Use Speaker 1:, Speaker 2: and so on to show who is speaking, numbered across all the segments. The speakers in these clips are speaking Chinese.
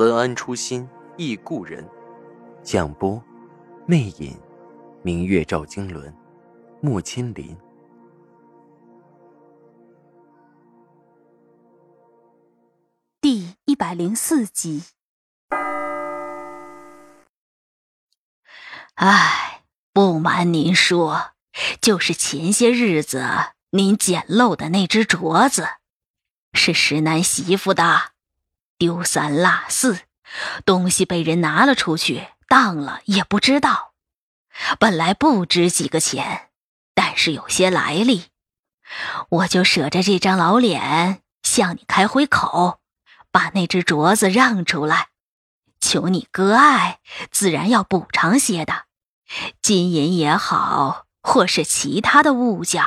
Speaker 1: 文安初心忆故人，蒋波，魅影，明月照经纶，木千林。
Speaker 2: 第一百零四集。唉，不瞒您说，就是前些日子您捡漏的那只镯子，是石南媳妇的。丢三落四，东西被人拿了出去，当了也不知道。本来不值几个钱，但是有些来历，我就舍着这张老脸向你开回口，把那只镯子让出来，求你割爱，自然要补偿些的，金银也好，或是其他的物件，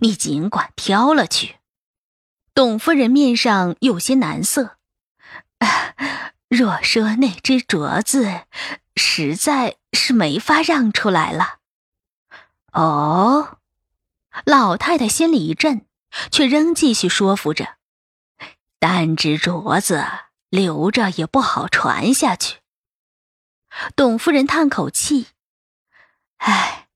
Speaker 2: 你尽管挑了去。董夫人面上有些难色。若说那只镯子，实在是没法让出来了。哦，老太太心里一震，却仍继续说服着：“单只镯子留着也不好传下去。”董夫人叹口气：“唉，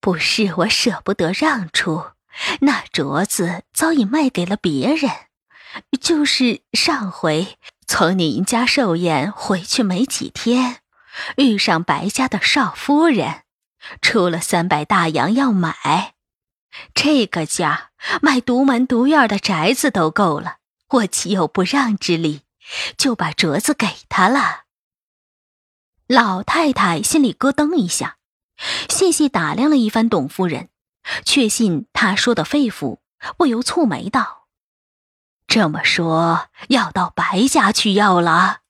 Speaker 2: 不是我舍不得让出，那镯子早已卖给了别人，就是上回。”从您家寿宴回去没几天，遇上白家的少夫人，出了三百大洋要买，这个价买独门独院的宅子都够了，我岂有不让之理？就把镯子给他了。老太太心里咯噔一下，细细打量了一番董夫人，确信她说的肺腑，不由蹙眉道。这么说，要到白家去要了。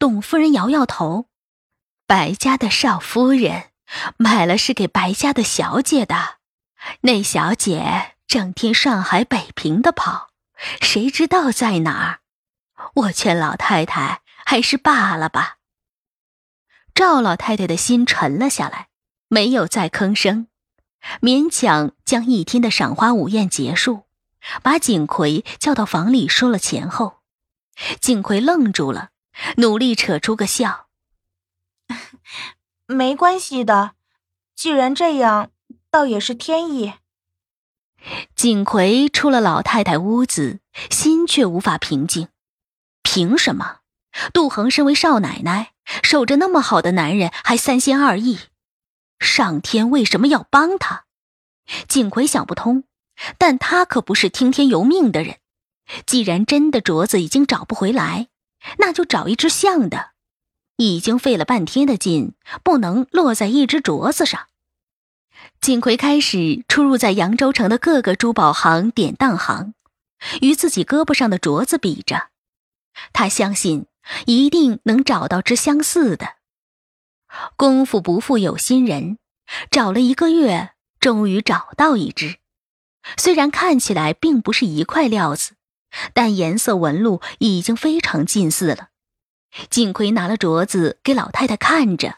Speaker 2: 董夫人摇摇头，白家的少夫人买了是给白家的小姐的，那小姐整天上海北平的跑，谁知道在哪儿？我劝老太太还是罢了吧。赵老太太的心沉了下来，没有再吭声，勉强将一天的赏花午宴结束。把景葵叫到房里，说了前后。景葵愣住了，努力扯出个笑：“
Speaker 3: 没关系的，既然这样，倒也是天意。”
Speaker 2: 景葵出了老太太屋子，心却无法平静。凭什么？杜恒身为少奶奶，守着那么好的男人，还三心二意？上天为什么要帮他？景葵想不通。但他可不是听天由命的人，既然真的镯子已经找不回来，那就找一只像的。已经费了半天的劲，不能落在一只镯子上。锦葵开始出入在扬州城的各个珠宝行、典当行，与自己胳膊上的镯子比着，他相信一定能找到只相似的。功夫不负有心人，找了一个月，终于找到一只。虽然看起来并不是一块料子，但颜色纹路已经非常近似了。锦葵拿了镯子给老太太看着。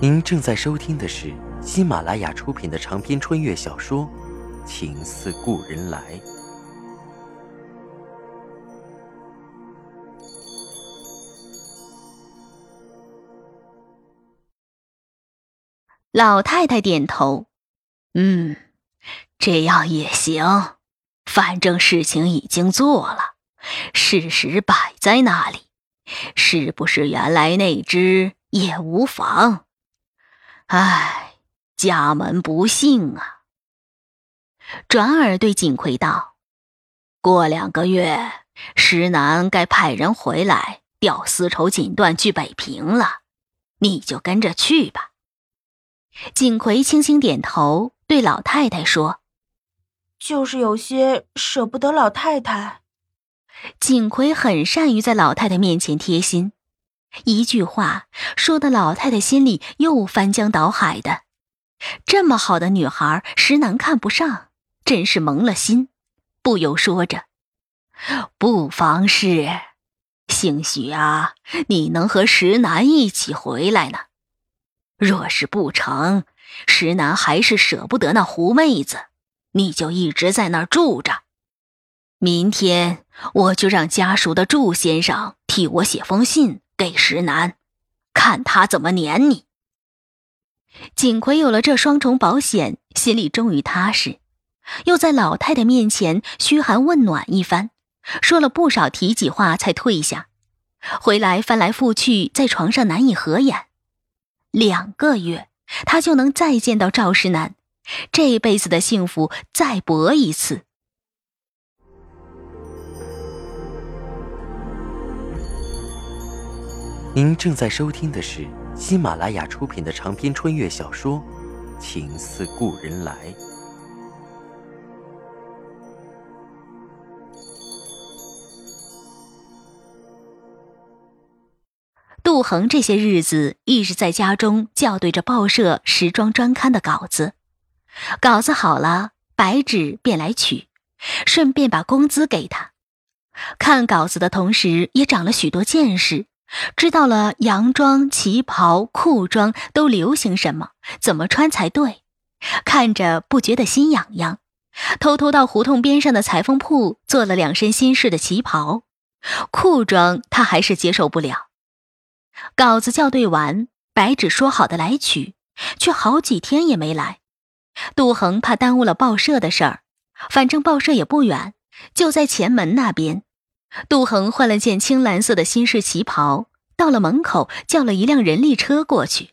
Speaker 1: 您正在收听的是喜马拉雅出品的长篇穿越小说《情似故人来》。
Speaker 2: 老太太点头，嗯，这样也行。反正事情已经做了，事实摆在那里，是不是原来那只也无妨。唉，家门不幸啊。转而对锦葵道：“过两个月，石南该派人回来调丝绸锦缎去北平了，你就跟着去吧。”锦葵轻轻点头，对老太太说：“
Speaker 3: 就是有些舍不得老太太。
Speaker 2: 锦葵很善于在老太太面前贴心，一句话说的老太太心里又翻江倒海的。这么好的女孩，石楠看不上，真是蒙了心，不由说着：“不妨事，兴许啊，你能和石楠一起回来呢。若是不成，石楠还是舍不得那狐妹子，你就一直在那儿住着。明天我就让家属的祝先生替我写封信给石楠，看他怎么撵你。”锦葵有了这双重保险，心里终于踏实，又在老太太面前嘘寒问暖一番，说了不少体己话，才退下。回来翻来覆去，在床上难以合眼。两个月，他就能再见到赵世南，这辈子的幸福再搏一次。
Speaker 1: 您正在收听的是。喜马拉雅出品的长篇穿越小说《情似故人来》。
Speaker 2: 杜恒这些日子一直在家中校对着报社时装专刊的稿子，稿子好了，白纸便来取，顺便把工资给他。看稿子的同时，也长了许多见识。知道了洋装、旗袍、裤装都流行什么，怎么穿才对，看着不觉得心痒痒。偷偷到胡同边上的裁缝铺做了两身新式的旗袍，裤装他还是接受不了。稿子校对完，白纸说好的来取，却好几天也没来。杜恒怕耽误了报社的事儿，反正报社也不远，就在前门那边。杜恒换了件青蓝色的新式旗袍，到了门口，叫了一辆人力车过去。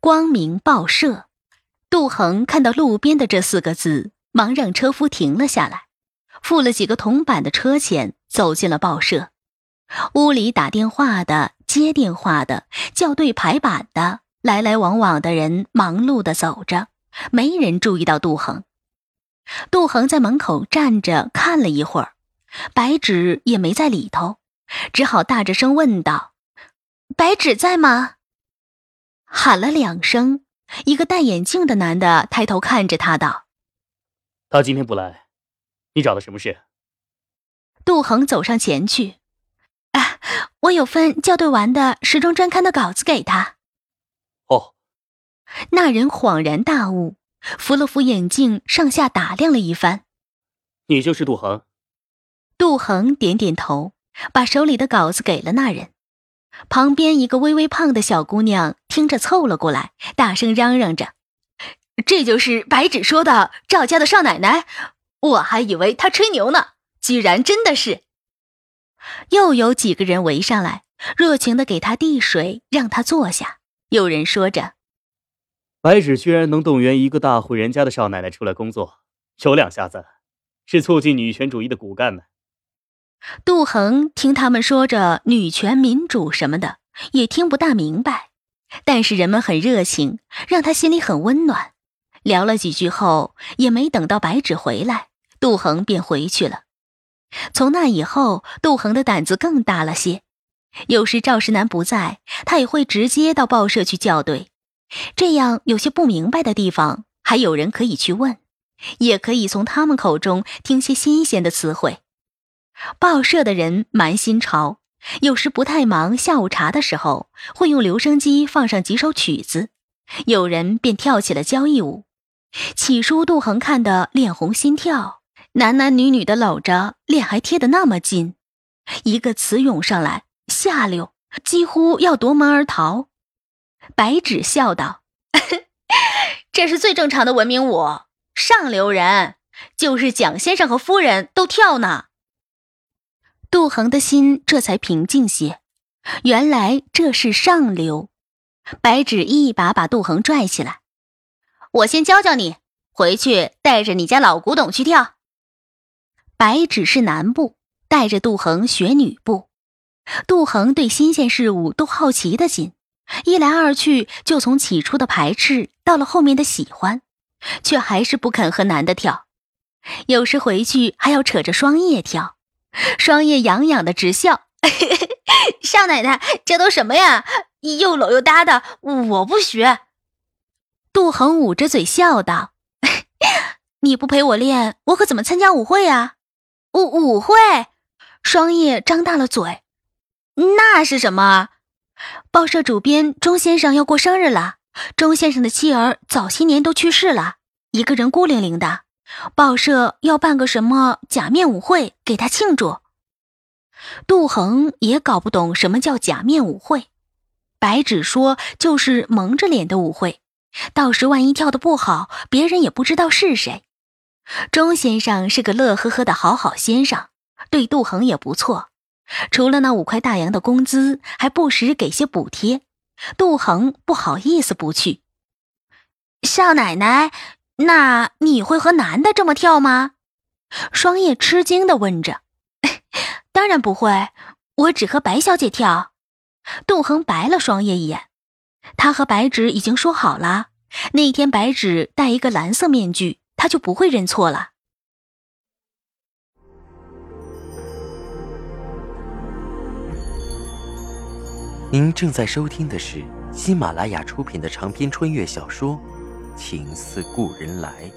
Speaker 2: 光明报社，杜恒看到路边的这四个字，忙让车夫停了下来，付了几个铜板的车钱，走进了报社。屋里打电话的、接电话的、校对排版的，来来往往的人忙碌的走着，没人注意到杜恒。杜恒在门口站着看了一会儿。白纸也没在里头，只好大着声问道：“白纸在吗？”喊了两声，一个戴眼镜的男的抬头看着他道：“
Speaker 4: 他今天不来，你找他什么事？”
Speaker 2: 杜恒走上前去：“啊，我有份校对完的时装专刊的稿子给他。”
Speaker 4: 哦，
Speaker 2: 那人恍然大悟，扶了扶眼镜，上下打量了一番：“
Speaker 4: 你就是杜恒。”
Speaker 2: 杜恒点点头，把手里的稿子给了那人。旁边一个微微胖的小姑娘听着凑了过来，大声嚷嚷着：“这就是白纸说的赵家的少奶奶！我还以为她吹牛呢，居然真的是！”又有几个人围上来，热情的给他递水，让他坐下。有人说着：“
Speaker 4: 白芷居然能动员一个大户人家的少奶奶出来工作，有两下子，是促进女权主义的骨干呢。”
Speaker 2: 杜恒听他们说着女权民主什么的，也听不大明白，但是人们很热情，让他心里很温暖。聊了几句后，也没等到白芷回来，杜恒便回去了。从那以后，杜恒的胆子更大了些。有时赵世南不在，他也会直接到报社去校对，这样有些不明白的地方，还有人可以去问，也可以从他们口中听些新鲜的词汇。报社的人蛮新潮，有时不太忙，下午茶的时候会用留声机放上几首曲子，有人便跳起了交谊舞。起初杜恒看得脸红心跳，男男女女的搂着，脸还贴得那么近，一个词涌上来，下流，几乎要夺门而逃。白纸笑道：“ 这是最正常的文明舞，上流人，就是蒋先生和夫人都跳呢。”杜恒的心这才平静些，原来这是上流。白纸一把把杜恒拽起来：“我先教教你，回去带着你家老古董去跳。”白纸是男部，带着杜恒学女部。杜恒对新鲜事物都好奇的紧，一来二去就从起初的排斥到了后面的喜欢，却还是不肯和男的跳。有时回去还要扯着双叶跳，双叶痒痒的直笑。
Speaker 3: 少奶奶，这都什么呀？又搂又搭的，我不学。
Speaker 2: 杜恒捂着嘴笑道：“ 你不陪我练，我可怎么参加舞会呀？”
Speaker 3: 舞舞会？
Speaker 2: 双叶张大了嘴：“
Speaker 3: 那是什么？”
Speaker 2: 报社主编钟先生要过生日了，钟先生的妻儿早些年都去世了，一个人孤零零的，报社要办个什么假面舞会给他庆祝。杜恒也搞不懂什么叫假面舞会，白纸说就是蒙着脸的舞会，到时万一跳的不好，别人也不知道是谁。钟先生是个乐呵呵的好好先生，对杜恒也不错，除了那五块大洋的工资，还不时给些补贴。杜恒不好意思不去。
Speaker 3: 少奶奶，那你会和男的这么跳吗？
Speaker 2: 双叶吃惊的问着。当然不会，我只和白小姐跳。杜恒白了双叶一眼，他和白纸已经说好了，那天白纸戴一个蓝色面具，他就不会认错了。
Speaker 1: 您正在收听的是喜马拉雅出品的长篇穿越小说《情似故人来》。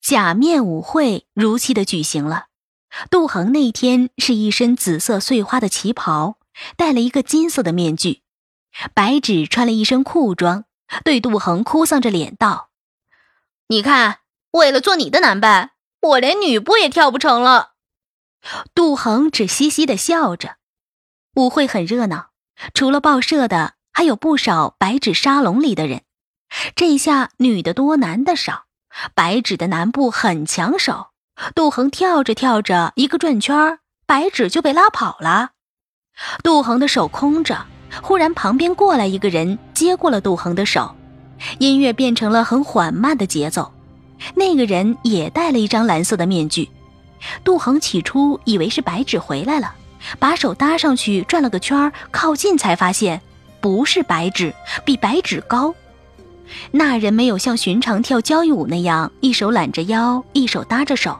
Speaker 2: 假面舞会如期的举行了。杜恒那天是一身紫色碎花的旗袍，戴了一个金色的面具。白纸穿了一身裤装，对杜恒哭丧着脸道：“
Speaker 3: 你看，为了做你的男伴，我连女步也跳不成了。”
Speaker 2: 杜恒只嘻嘻的笑着。舞会很热闹，除了报社的，还有不少白纸沙龙里的人。这下女的多，男的少。白纸的男部很抢手，杜恒跳着跳着，一个转圈，白纸就被拉跑了。杜恒的手空着，忽然旁边过来一个人，接过了杜恒的手，音乐变成了很缓慢的节奏。那个人也戴了一张蓝色的面具。杜恒起初以为是白纸回来了，把手搭上去转了个圈，靠近才发现不是白纸，比白纸高。那人没有像寻常跳交谊舞那样，一手揽着腰，一手搭着手，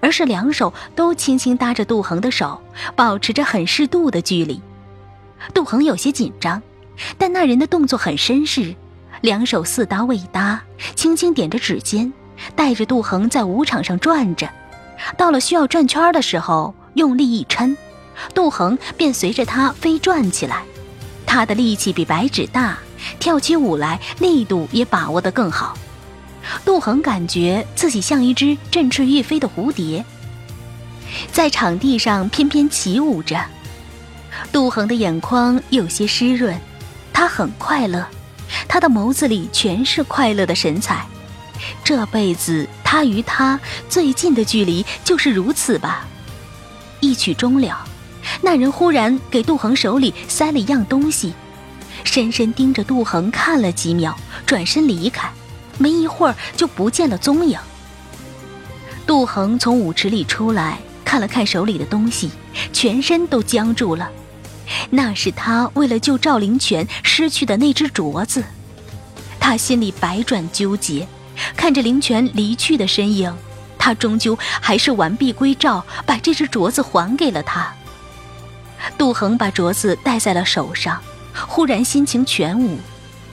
Speaker 2: 而是两手都轻轻搭着杜恒的手，保持着很适度的距离。杜恒有些紧张，但那人的动作很绅士，两手似搭未搭，轻轻点着指尖，带着杜恒在舞场上转着。到了需要转圈的时候，用力一抻，杜恒便随着他飞转起来。他的力气比白纸大。跳起舞来，力度也把握得更好。杜恒感觉自己像一只振翅欲飞的蝴蝶，在场地上翩翩起舞着。杜恒的眼眶有些湿润，他很快乐，他的眸子里全是快乐的神采。这辈子他与他最近的距离就是如此吧。一曲终了，那人忽然给杜恒手里塞了一样东西。深深盯着杜恒看了几秒，转身离开，没一会儿就不见了踪影。杜恒从舞池里出来，看了看手里的东西，全身都僵住了。那是他为了救赵灵泉失去的那只镯子。他心里百转纠结，看着灵泉离去的身影，他终究还是完璧归赵，把这只镯子还给了他。杜恒把镯子戴在了手上。忽然心情全无，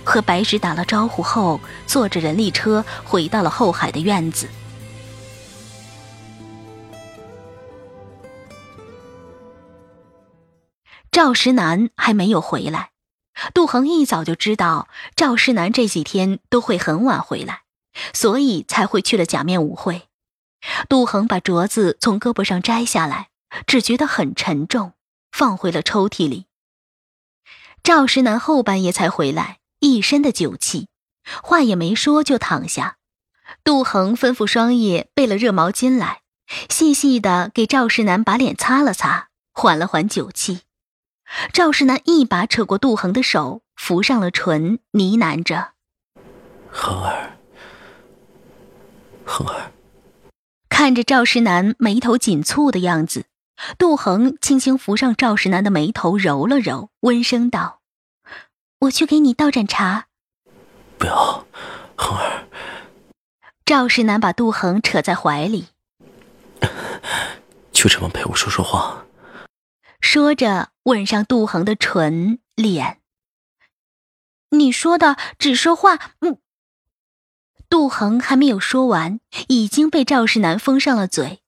Speaker 2: 和白纸打了招呼后，坐着人力车回到了后海的院子。赵石南还没有回来，杜恒一早就知道赵石南这几天都会很晚回来，所以才会去了假面舞会。杜恒把镯子从胳膊上摘下来，只觉得很沉重，放回了抽屉里。赵石南后半夜才回来，一身的酒气，话也没说就躺下。杜恒吩咐双叶备了热毛巾来，细细的给赵石南把脸擦了擦，缓了缓酒气。赵石南一把扯过杜恒的手，扶上了唇，呢喃着：“
Speaker 1: 恒儿，恒儿。”
Speaker 2: 看着赵石南眉头紧蹙的样子，杜恒轻轻扶上赵世南的眉头，揉了揉，温声道：“我去给你倒盏茶。”
Speaker 1: 不要，恒儿。
Speaker 2: 赵世南把杜恒扯在怀里，
Speaker 1: 就这么陪我说说话。
Speaker 2: 说着，吻上杜恒的唇脸。你说的只说话，嗯。杜恒还没有说完，已经被赵世南封上了嘴。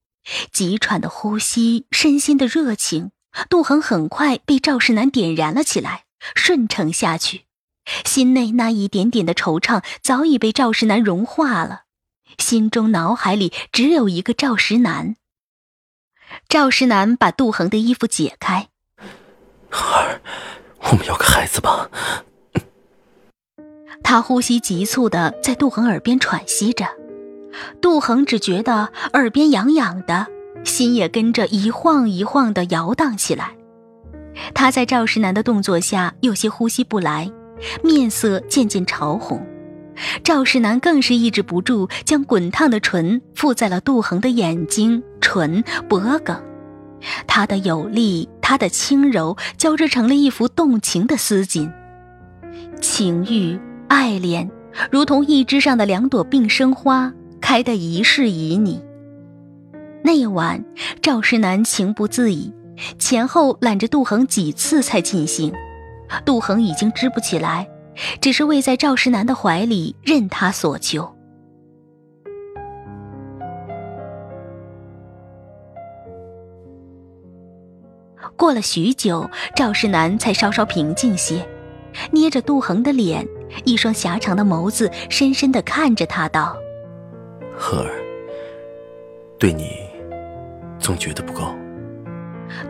Speaker 2: 急喘的呼吸，身心的热情，杜恒很快被赵世南点燃了起来，顺承下去。心内那一点点的惆怅早已被赵石南融化了，心中脑海里只有一个赵石南。赵石南把杜恒的衣服解开，
Speaker 1: 儿，我们要个孩子吧。
Speaker 2: 他呼吸急促的在杜恒耳边喘息着，杜恒只觉得耳边痒痒的，心也跟着一晃一晃的摇荡起来。他在赵石南的动作下有些呼吸不来，面色渐渐潮红。赵世南更是抑制不住，将滚烫的唇附在了杜恒的眼睛、唇、脖颈。他的有力，他的轻柔，交织成了一幅动情的丝锦。情欲、爱恋，如同一枝上的两朵并生花，开得一世旖旎。那晚，赵世南情不自已，前后揽着杜恒几次才尽兴。杜恒已经支不起来。只是偎在赵石南的怀里任他所求。过了许久，赵世南才稍稍平静些，捏着杜恒的脸，一双狭长的眸子深深的看着他，道：“
Speaker 1: 荷儿，对你，总觉得不够。”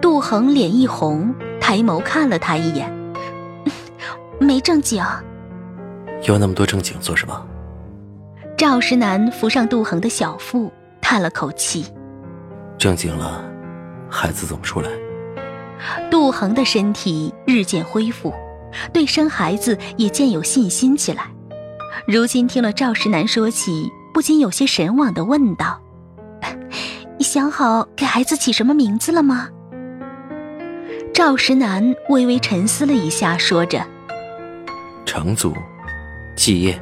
Speaker 2: 杜恒脸一红，抬眸看了他一眼。没正经，
Speaker 1: 要那么多正经做什么？
Speaker 2: 赵石南扶上杜恒的小腹，叹了口气。
Speaker 1: 正经了，孩子怎么出来？
Speaker 2: 杜恒的身体日渐恢复，对生孩子也渐有信心起来。如今听了赵石南说起，不禁有些神往的问道：“ 你想好给孩子起什么名字了吗？”赵石南微微沉思了一下，说着。
Speaker 1: 成祖，继业。